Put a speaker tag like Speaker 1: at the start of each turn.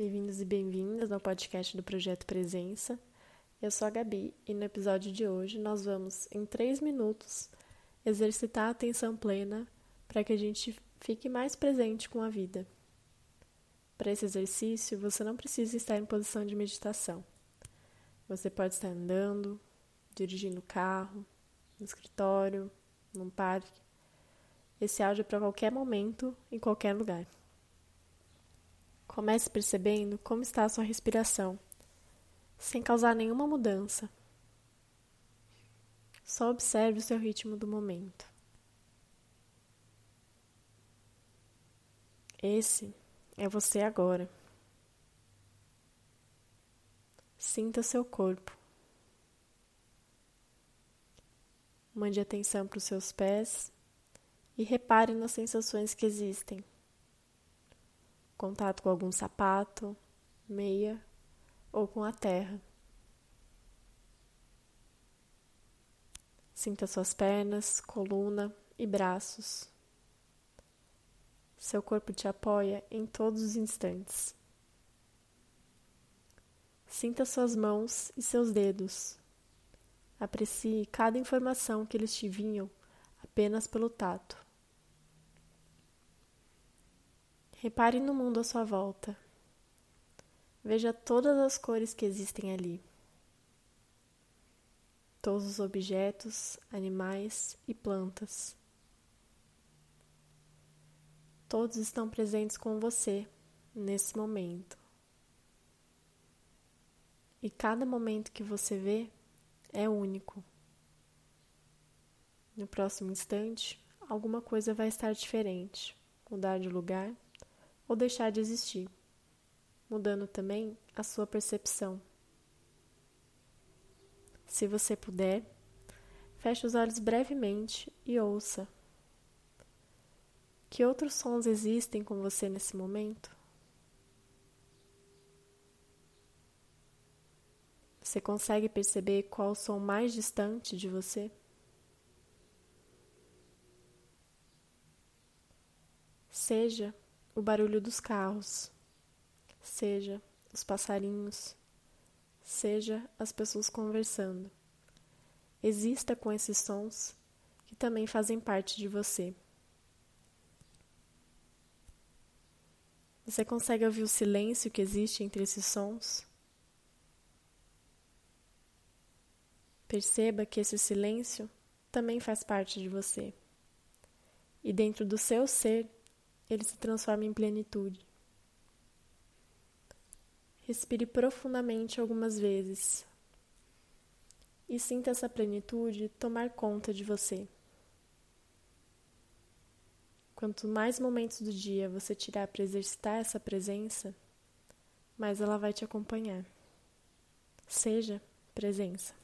Speaker 1: Bem-vindos e bem-vindas ao podcast do Projeto Presença. Eu sou a Gabi e no episódio de hoje nós vamos, em três minutos, exercitar a atenção plena para que a gente fique mais presente com a vida. Para esse exercício, você não precisa estar em posição de meditação. Você pode estar andando, dirigindo o carro, no escritório, num parque. Esse áudio é para qualquer momento, em qualquer lugar. Comece percebendo como está a sua respiração, sem causar nenhuma mudança. Só observe o seu ritmo do momento. Esse é você agora. Sinta seu corpo. Mande atenção para os seus pés e repare nas sensações que existem contato com algum sapato, meia ou com a terra. Sinta suas pernas, coluna e braços. Seu corpo te apoia em todos os instantes. Sinta suas mãos e seus dedos. Aprecie cada informação que eles te vinham apenas pelo tato. Repare no mundo à sua volta. Veja todas as cores que existem ali. Todos os objetos, animais e plantas. Todos estão presentes com você nesse momento. E cada momento que você vê é único. No próximo instante, alguma coisa vai estar diferente, mudar de lugar ou deixar de existir, mudando também a sua percepção. Se você puder, feche os olhos brevemente e ouça. Que outros sons existem com você nesse momento? Você consegue perceber qual o som mais distante de você? Seja o barulho dos carros, seja os passarinhos, seja as pessoas conversando. Exista com esses sons que também fazem parte de você. Você consegue ouvir o silêncio que existe entre esses sons? Perceba que esse silêncio também faz parte de você. E dentro do seu ser ele se transforma em plenitude. Respire profundamente algumas vezes e sinta essa plenitude tomar conta de você. Quanto mais momentos do dia você tirar para exercitar essa presença, mais ela vai te acompanhar. Seja presença.